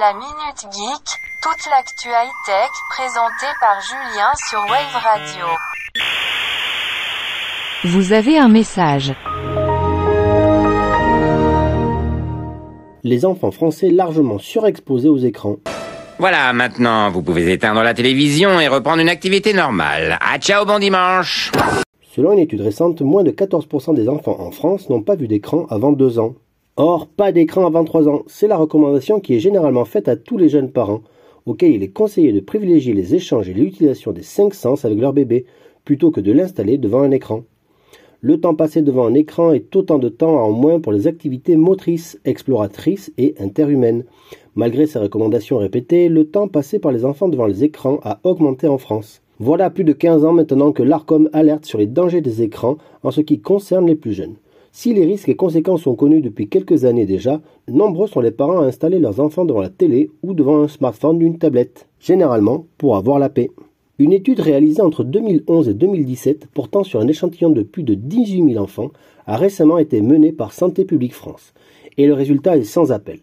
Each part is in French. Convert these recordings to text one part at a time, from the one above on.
La Minute Geek, toute l'actu high-tech présentée par Julien sur Wave Radio. Vous avez un message. Les enfants français largement surexposés aux écrans. Voilà, maintenant, vous pouvez éteindre la télévision et reprendre une activité normale. À ciao, bon dimanche Selon une étude récente, moins de 14% des enfants en France n'ont pas vu d'écran avant 2 ans. Or, pas d'écran avant 3 ans, c'est la recommandation qui est généralement faite à tous les jeunes parents, auxquels il est conseillé de privilégier les échanges et l'utilisation des cinq sens avec leur bébé, plutôt que de l'installer devant un écran. Le temps passé devant un écran est autant de temps en moins pour les activités motrices, exploratrices et interhumaines. Malgré ces recommandations répétées, le temps passé par les enfants devant les écrans a augmenté en France. Voilà plus de 15 ans maintenant que l'ARCOM alerte sur les dangers des écrans en ce qui concerne les plus jeunes. Si les risques et conséquences sont connus depuis quelques années déjà, nombreux sont les parents à installer leurs enfants devant la télé ou devant un smartphone ou une tablette, généralement pour avoir la paix. Une étude réalisée entre 2011 et 2017 portant sur un échantillon de plus de 18 000 enfants a récemment été menée par Santé publique France, et le résultat est sans appel.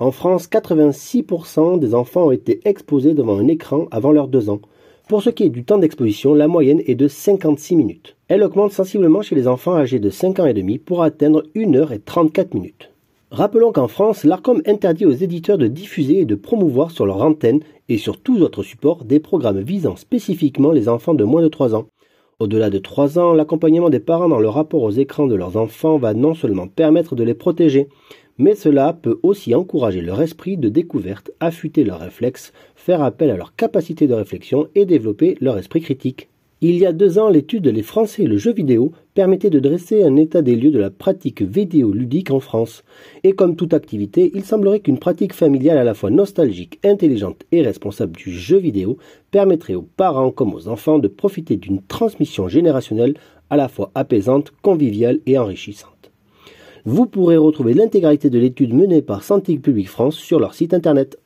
En France, 86% des enfants ont été exposés devant un écran avant leurs 2 ans, pour ce qui est du temps d'exposition, la moyenne est de 56 minutes. Elle augmente sensiblement chez les enfants âgés de 5 ans et demi pour atteindre 1 heure et 34 minutes. Rappelons qu'en France, l'ARCOM interdit aux éditeurs de diffuser et de promouvoir sur leur antenne et sur tous autres supports des programmes visant spécifiquement les enfants de moins de 3 ans. Au-delà de 3 ans, l'accompagnement des parents dans le rapport aux écrans de leurs enfants va non seulement permettre de les protéger, mais cela peut aussi encourager leur esprit de découverte, affûter leurs réflexes, faire appel à leur capacité de réflexion et développer leur esprit critique. Il y a deux ans, l'étude Les Français et le jeu vidéo permettait de dresser un état des lieux de la pratique vidéoludique en France. Et comme toute activité, il semblerait qu'une pratique familiale à la fois nostalgique, intelligente et responsable du jeu vidéo permettrait aux parents comme aux enfants de profiter d'une transmission générationnelle à la fois apaisante, conviviale et enrichissante. Vous pourrez retrouver l'intégralité de l'étude menée par Santé publique France sur leur site internet.